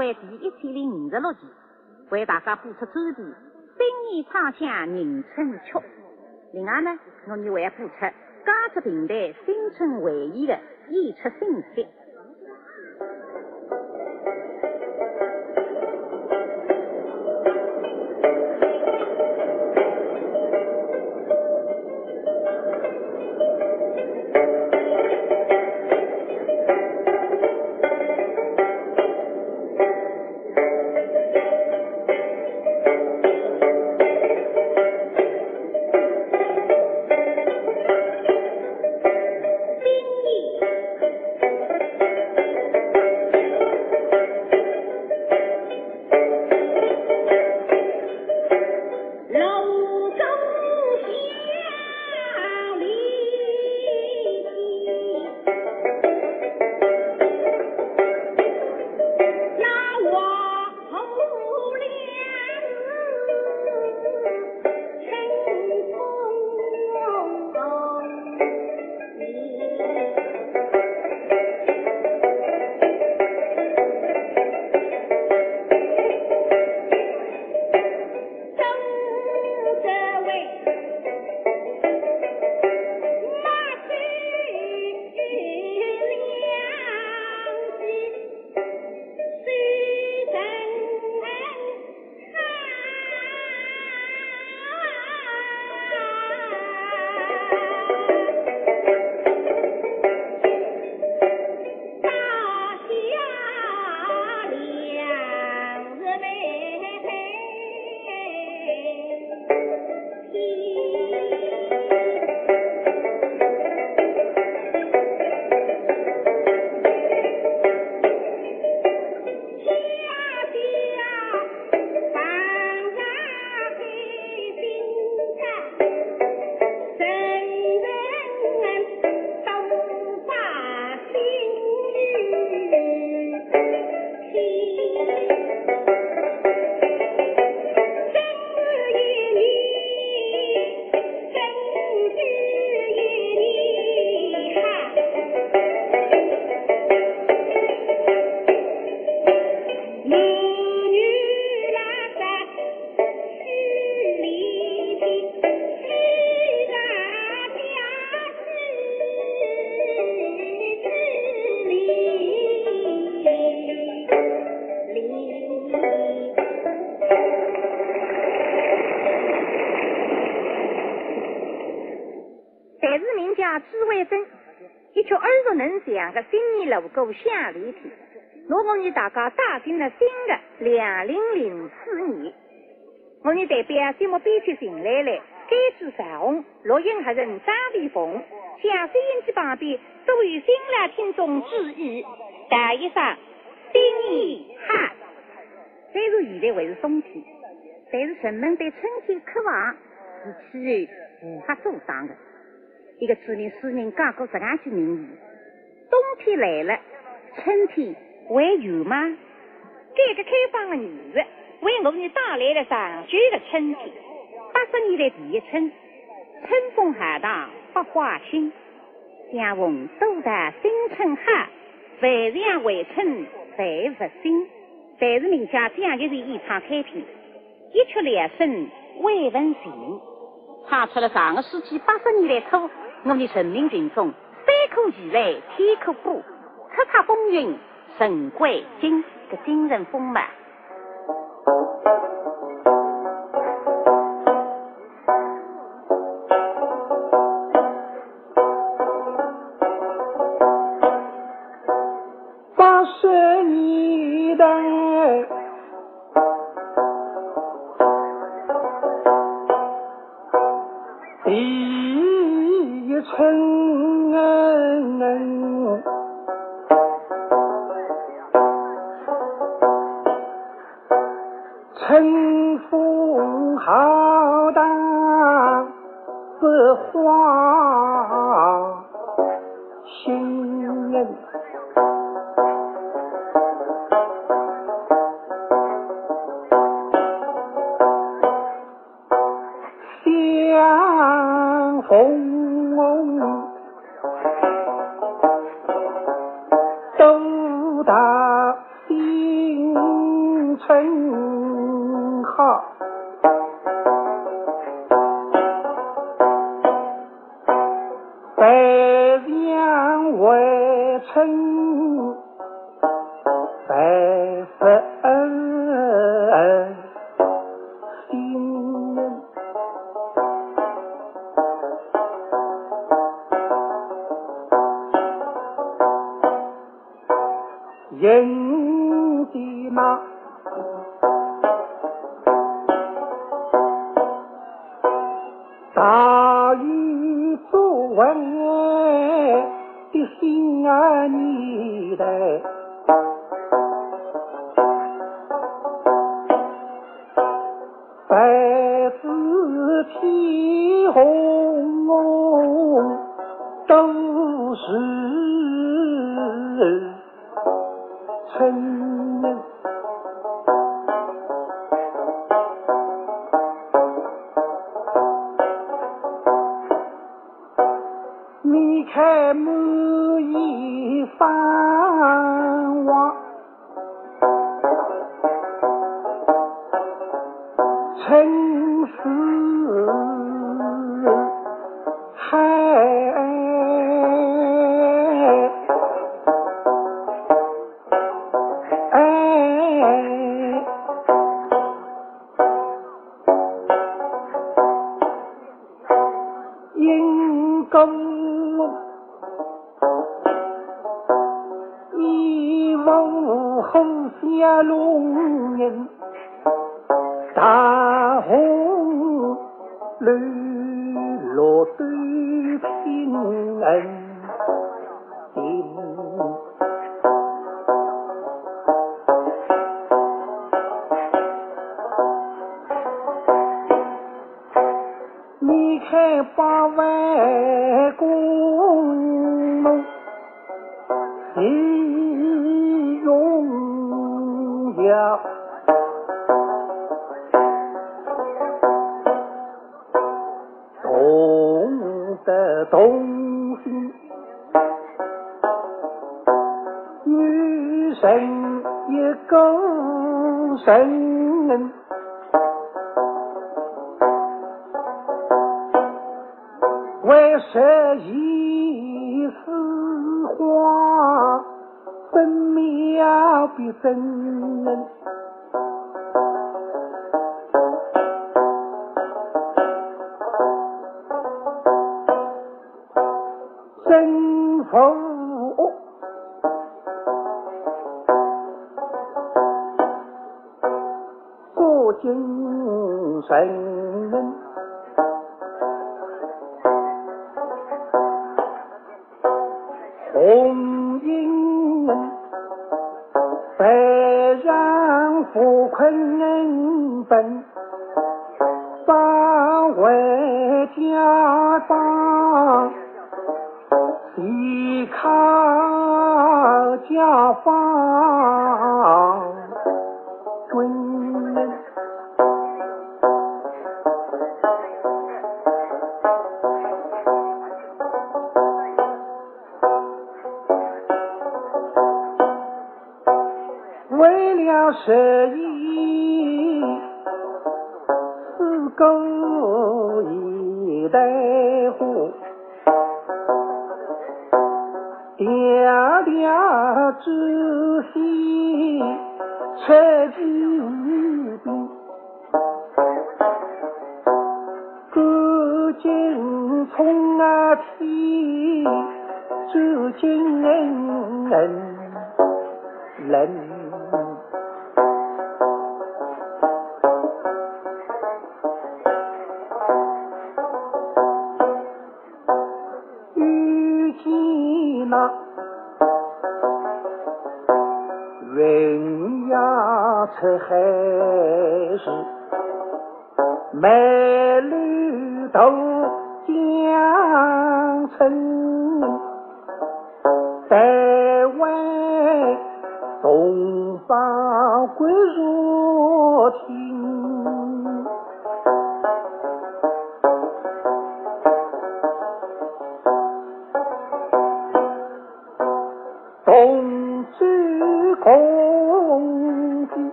为第一千零五十六期，为大家播出专题《新年唱响迎春曲》。另外呢，我们还播出家族平台新春会议的演出信息。还是名家朱伟生，一曲耳熟能详的《新年锣鼓响连天，我奉你大家打进了新的两零零四年，我们代表节目编辑请来了甘子彩虹、录音黑人张丽凤，向收音机旁边都有新来听众致意，大一声新年好。虽然现在还是冬天，但是人们对春天渴望是气候无法阻挡的。一个著名诗人讲过这样句名言。冬天来了，春天还有吗？改革开放的年月，为我们带来了长久的春天。八十年代第一春，春风海棠百花新，相逢多得新春好，万象回春再复新。但是名家蒋介石演唱开篇，一曲两声未闻情，唱出了上个世纪八十年代初我们的人民群众。山可起来，天可过，叱咤风云，神归经的精神丰满。很开满一方。好比真人。呀出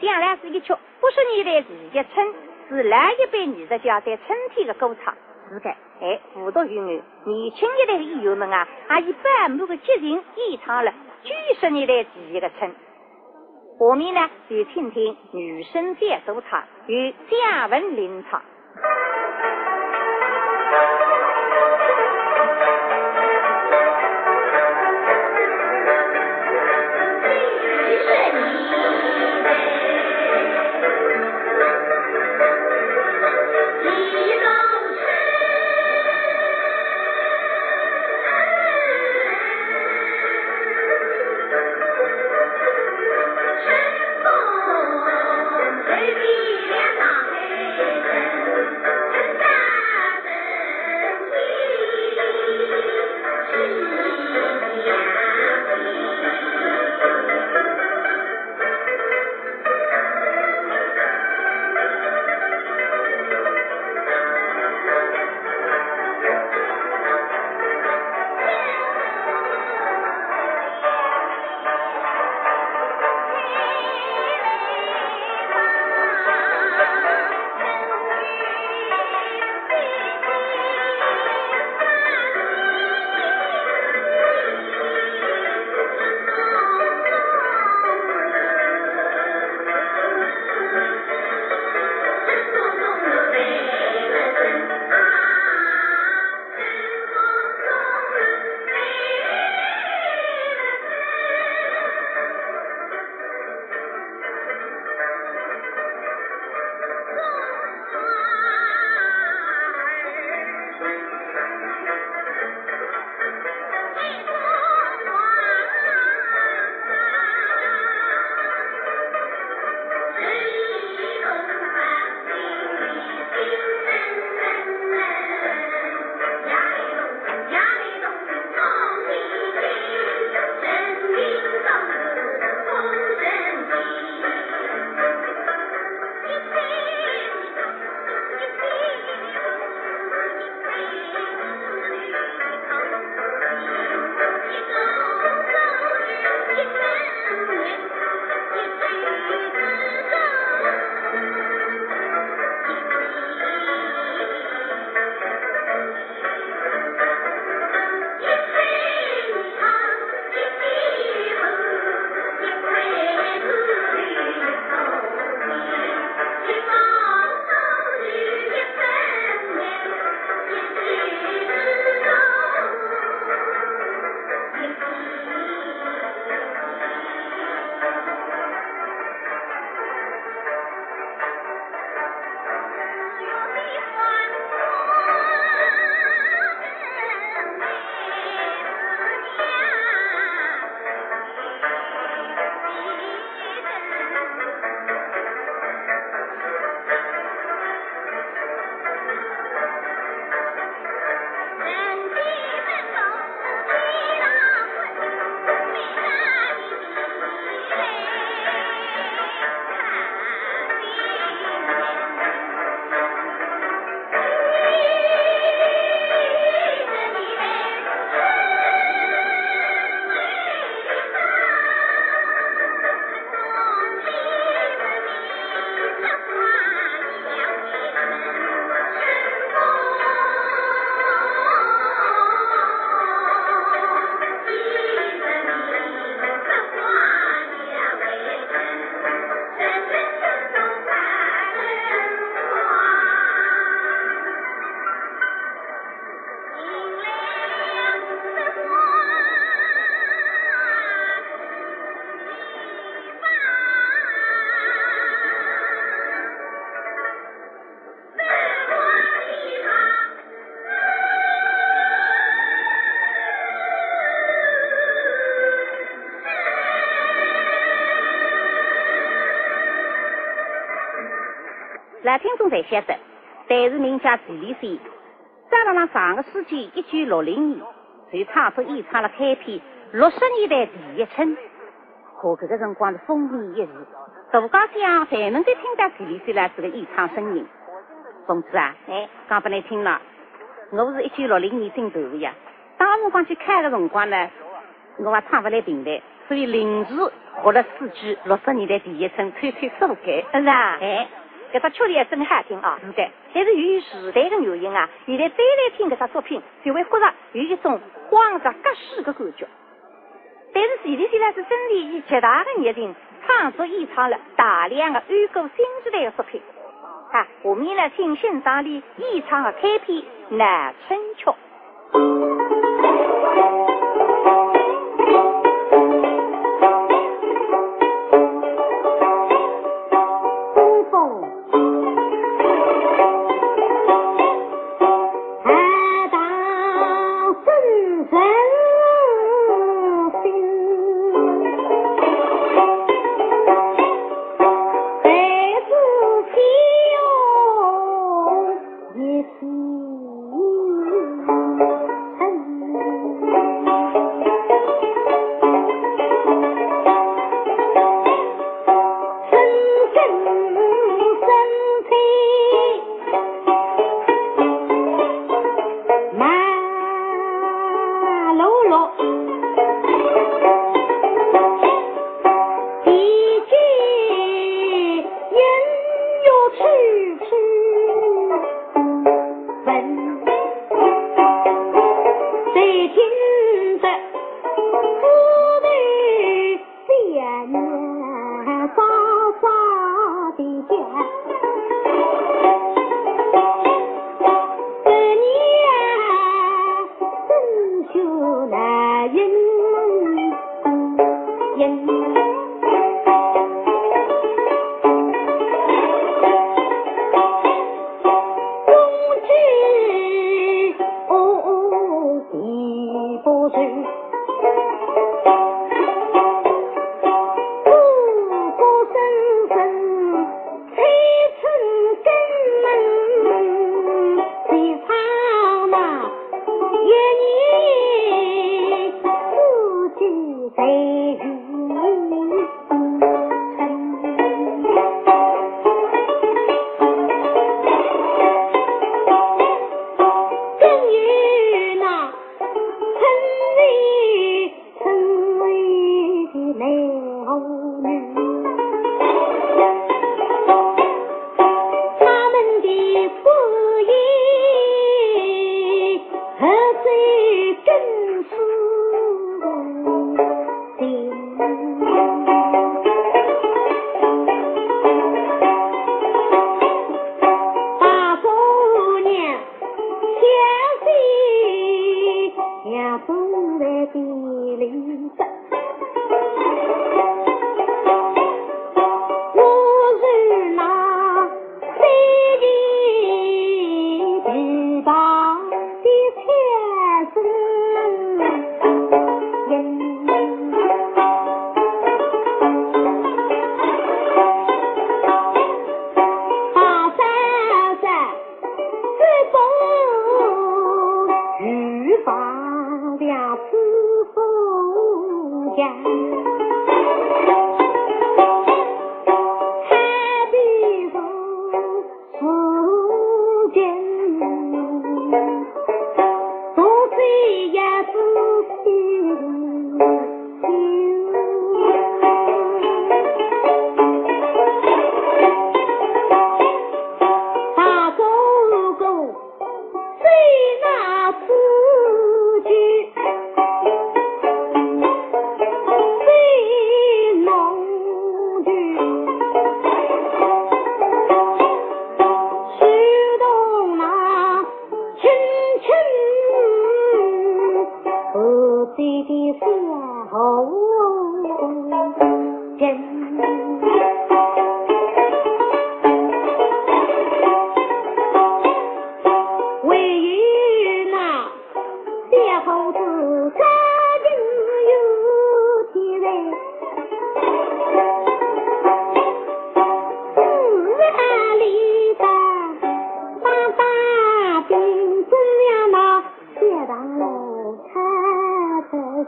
将来是一曲不是你来自己村，是老一辈艺术家在春天的歌唱。是的，哎，无独有偶年轻一代的艺员们啊，也以百亩的激情演唱了九十年来自己的春。下面呢，就听听女生在主唱，与姜文领唱。老听众才晓得，但是名家徐立山，在了那上个世纪一九六零年，就唱出演唱了开篇六十年代第一春，可这个辰光是风靡一时，大家乡才能够听到徐立山老师的演唱声音。凤子啊，哎，讲不来听了，我是一九六零年进团的呀，当时光去看的辰光呢，我还唱不来平台，所以临时学了四句六十年代第一春，吹吹手改，是啊，哎。搿只确实真好听啊！是的，但是由于时代的原因啊，现在再来听搿只作品，就会觉着有一种荒杂隔世的感觉。但是徐立新呢是真的以极大的热情创作演唱了大量的安国新时代的作品。啊，下面呢，请欣赏里演唱的开篇《南春曲》。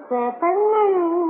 名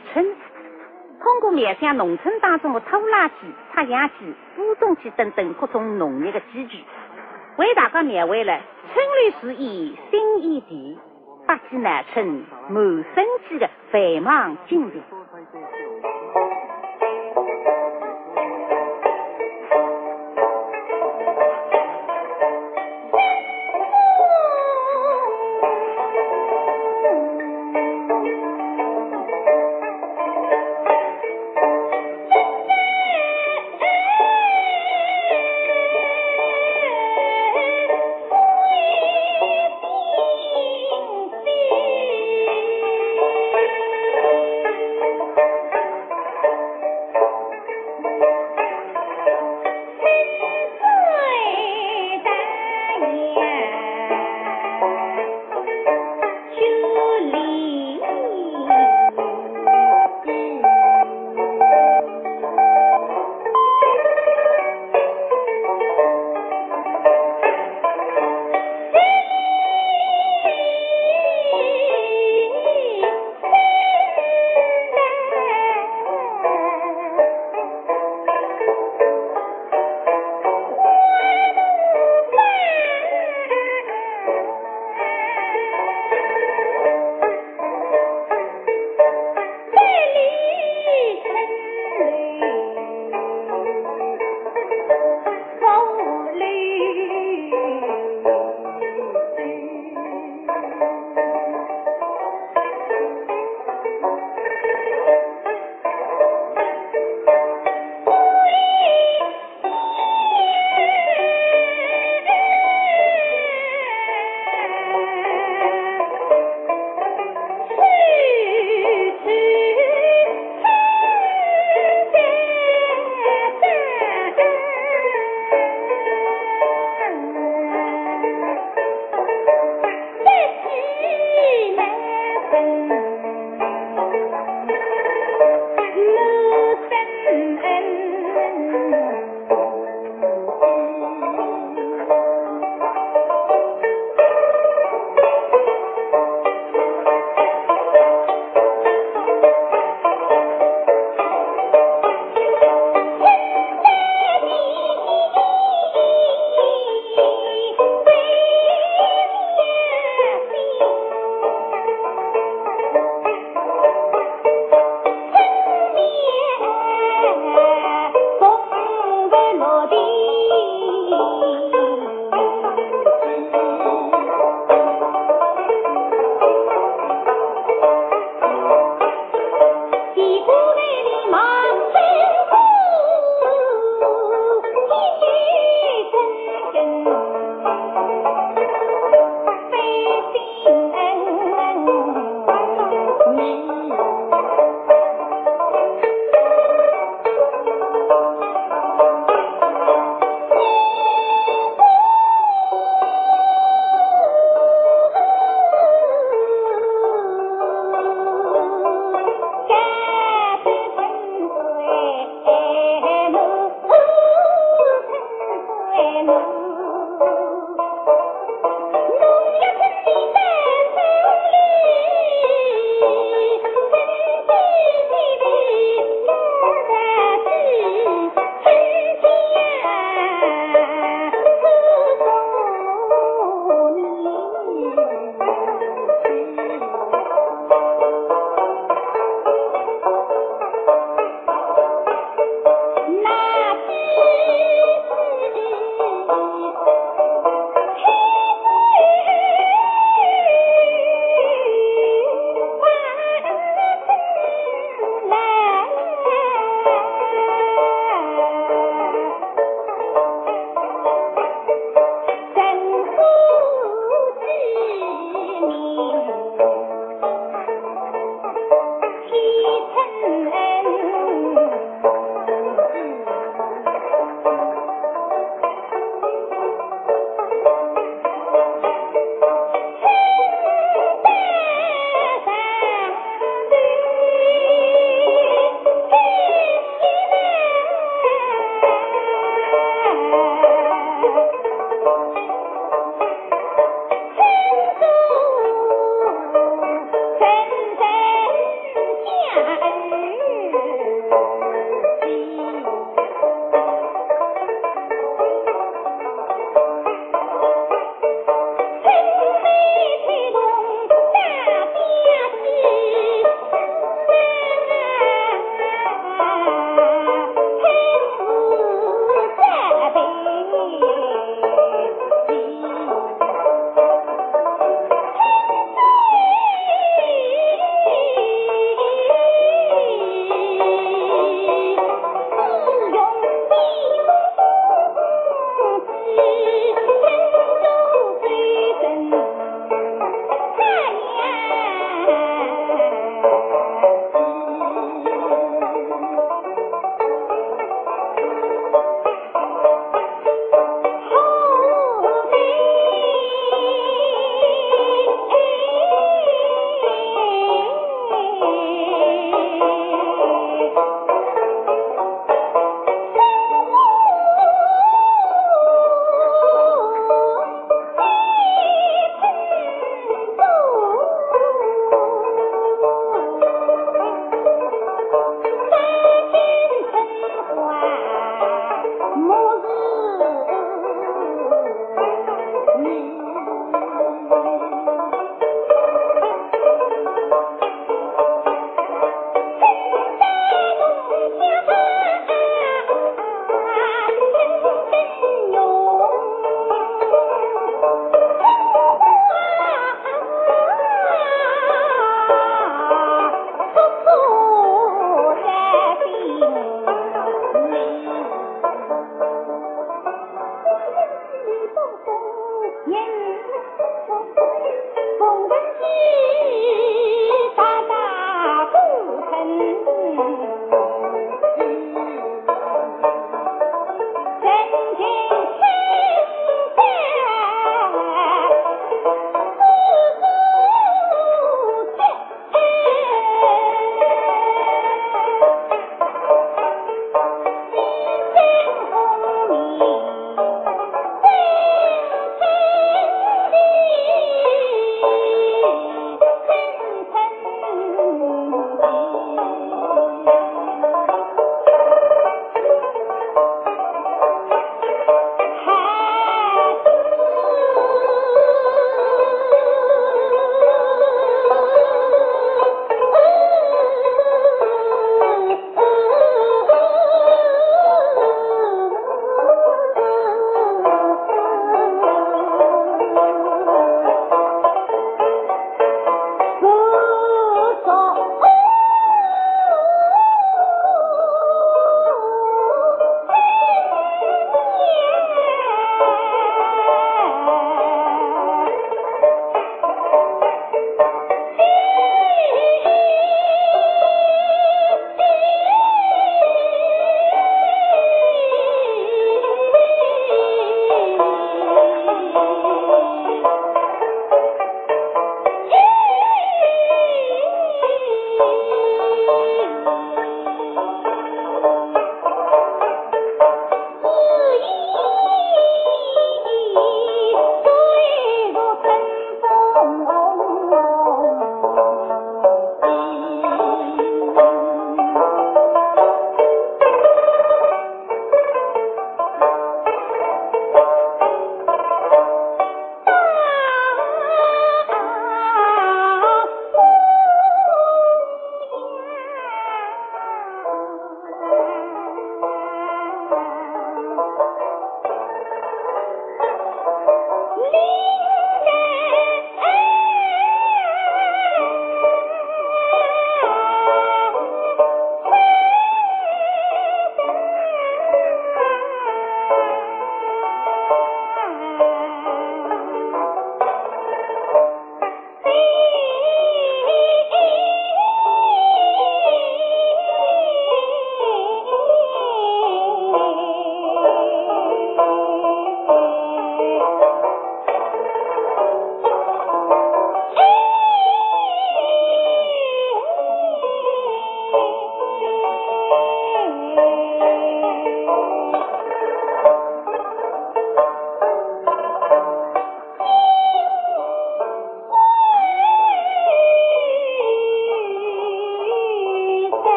村”，通过面向农村当中的拖拉机、插秧机、播种机等等各种农业的机具，为大家描绘了春绿时宜新一地，八季南村满生机的繁忙景象。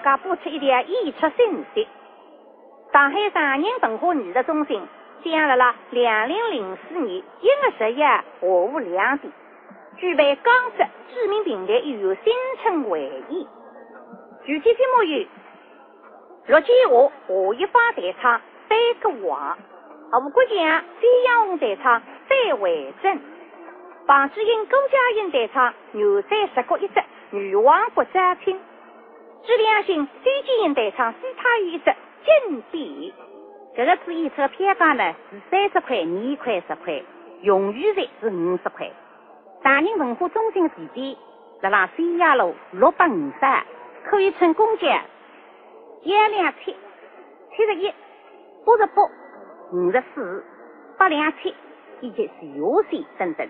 家播出一条演出信息。上海上人文化艺术中心将辣辣两零零四年一月十一下午两点，举办江浙知名评弹艺员新春会议。具体节目有：陆建华、华一芳代唱《三个王》，吴国强、费扬红代唱《三回正》，房志英、郭佳音代唱《牛仔十国一只女王不再听》，朱良兴、周建英代唱《西塔一只金币》。这个次演出票价呢是三十块，年块十块，用语税是五十块。大人文化中心地点辣辣三亚路六百五十。可以乘公交一两七七十一八十八五十四八两七以及自由线等等。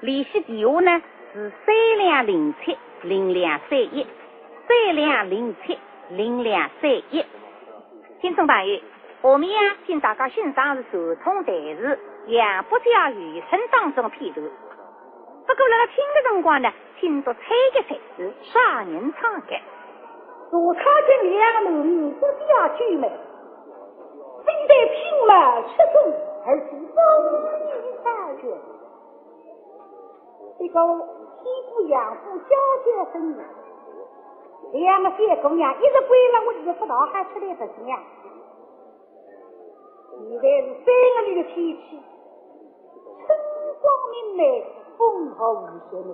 联系电话呢是三两零七零两三一三两零七零两三一。听众朋友，下面啊，请大家欣赏是传统台词《杨伯家余生》当中的片段。不过，辣辣听的辰光呢，请多猜一猜是啥人唱的。我看见两个男女不家聚美，非得平马吃中，而是风雨三绝。这个西部养父交接生两个小姑娘一直归了我，就不道还出来不行呀。现在是三个女的天气，春光明媚，风和无限美。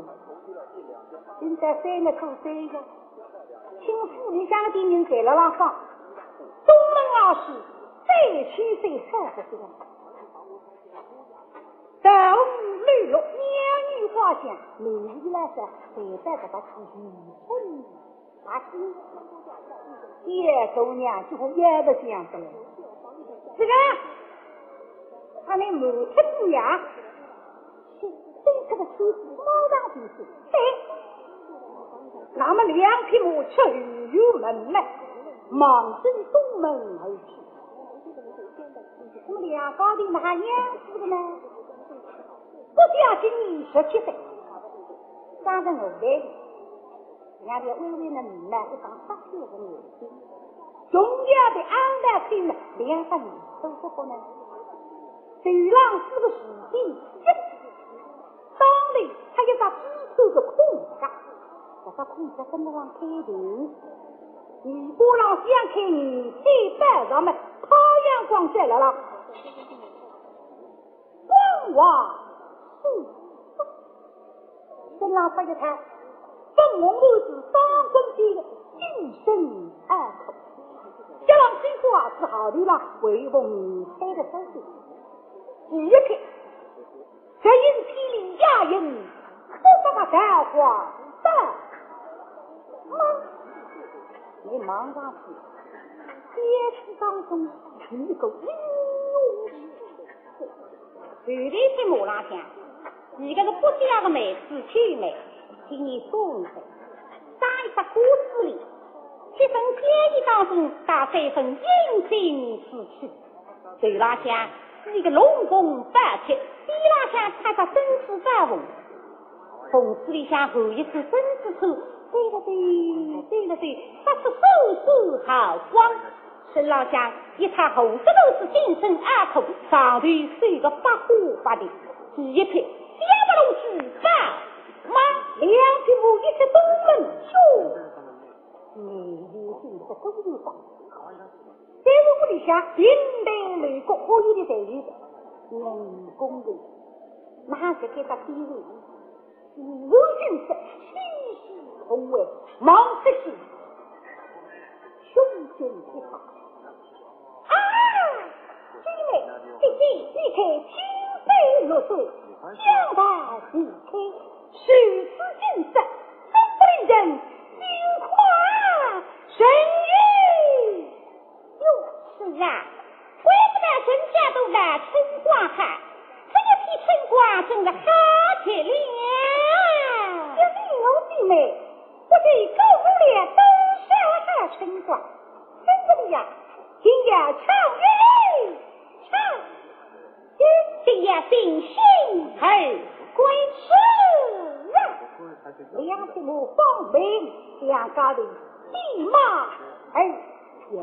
现在三个过三个。请府里向的人在了廊上，东门老师，再去再少不多。大雾绿绿，鸟语花香，名义来说，还在这个是雨春大喜。叶姑娘就也不这样子了。这个，他们母亲娘，是对这个妻子马上就是，哎。那么两匹马出入门来，忙奔东门而去。那么两高的哪样子的呢？不加今年十七岁，长得我来，两条微微的眉呢，一张发黑的眼睛，重要的安排去了两个人都不可能。头上是个死兵，当里还有个支手的空架。这个空子跟得上开头，如果让想开你再带上们太阳光晒了了，光华四跟老太一看，粉红帽子双棍的一声二口，这郎虽说啊是好的了，威风开的手势，第一看，这阴霹雳压人，可把才华大。你忙啥去，街市当中有一个英勇就在在马浪向，一个是不家的妹子秋妹，今年三岁，长一把瓜子脸，七分坚毅当中带三分英俊之气。头浪向是一个龙凤八切，底浪向穿着针织纱服，缝子里向后一处针织处。对了对，对了对，发出手手好光。身老乡一插红色都是金身二口，上头是一个发花发的，第一匹小不隆举高马，两匹马一起东门去。你你心是不是吧？在我屋里向平白雷国可以的待遇，人工的，哪是给他地位？无尽是气势。宏伟，毛主席，胸襟一发。啊！姐妹，弟弟，你看，青飞落水，江大地开，十指金色，真不令人心快神韵。哟，是啊，怪不得春夏都来春光好，这一片春光真是好极了。有弟有弟妹。我这高姑娘都上海春光，真的呀！今夜唱月唱，今夜定心儿归迟两父母奉命，两家的立马而前。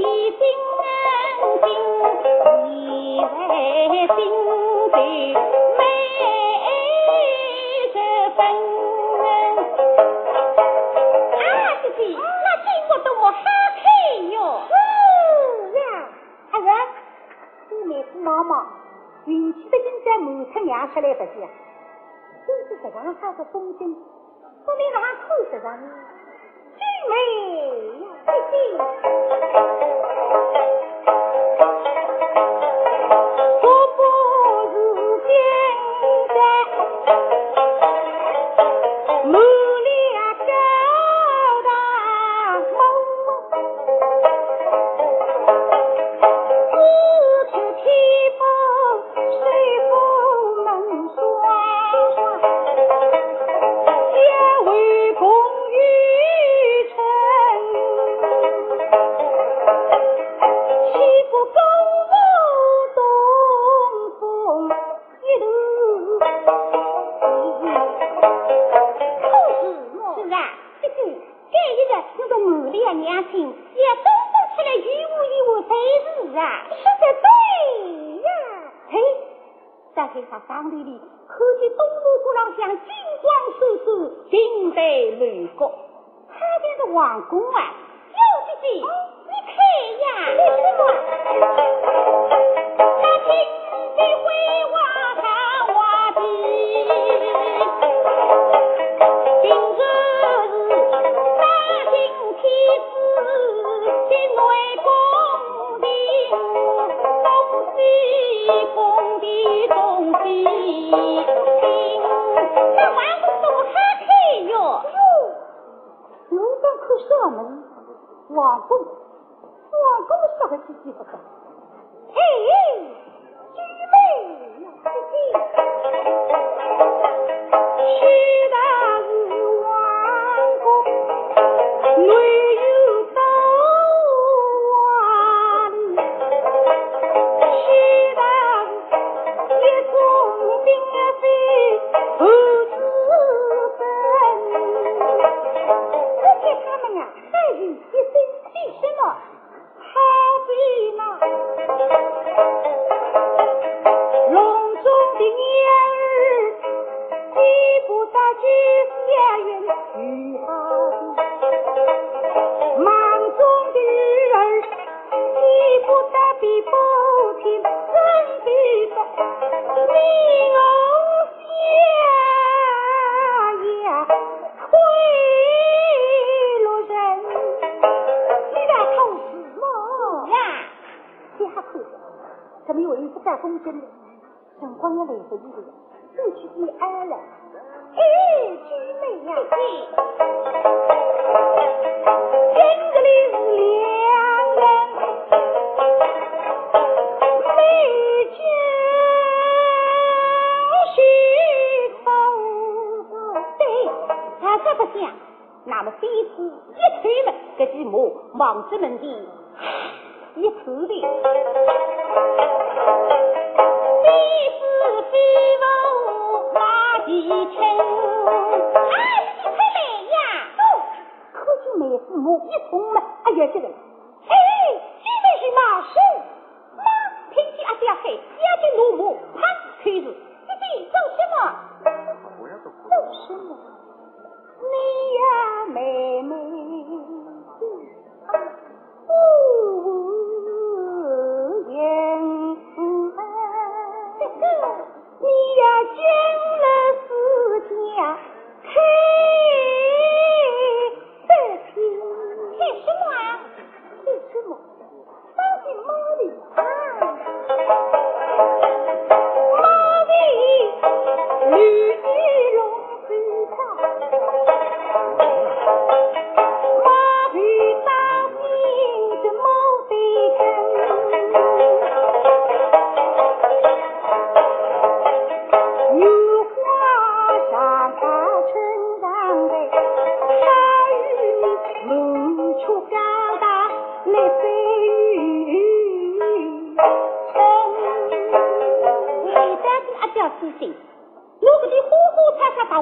一心恩情，一在心甜，美十分。啊，弟弟，那金我哟！阿，你，运气的娘出来是？风景？说明他看食。妹妹要这门地。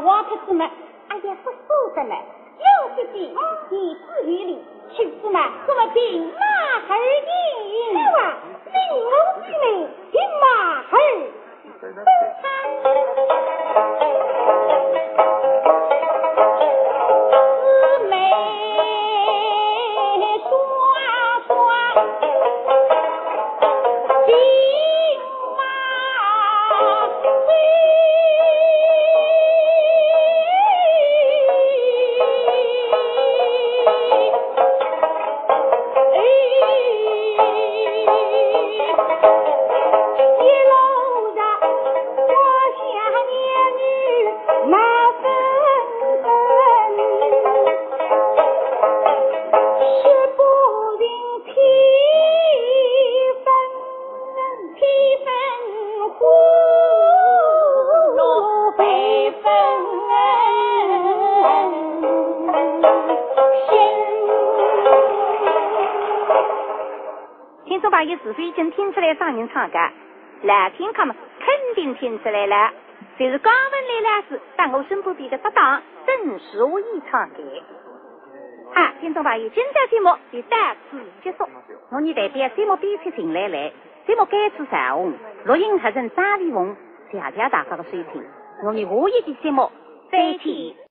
王太子嘛，哎呀，不说的了。有姐姐，你自于里，妻子嘛，我们兵马而饮。是啊，你我进来，兵马儿唱歌，来听看嘛肯定听出来了。就是刚问来了是在我身旁边的搭档郑淑仪唱的。好，听众朋友，今朝节目就到此结束。我呢代表节目编辑进来来，节目改制上红，录音合成张丽红，谢谢大家的收听，我们下一期节目再见。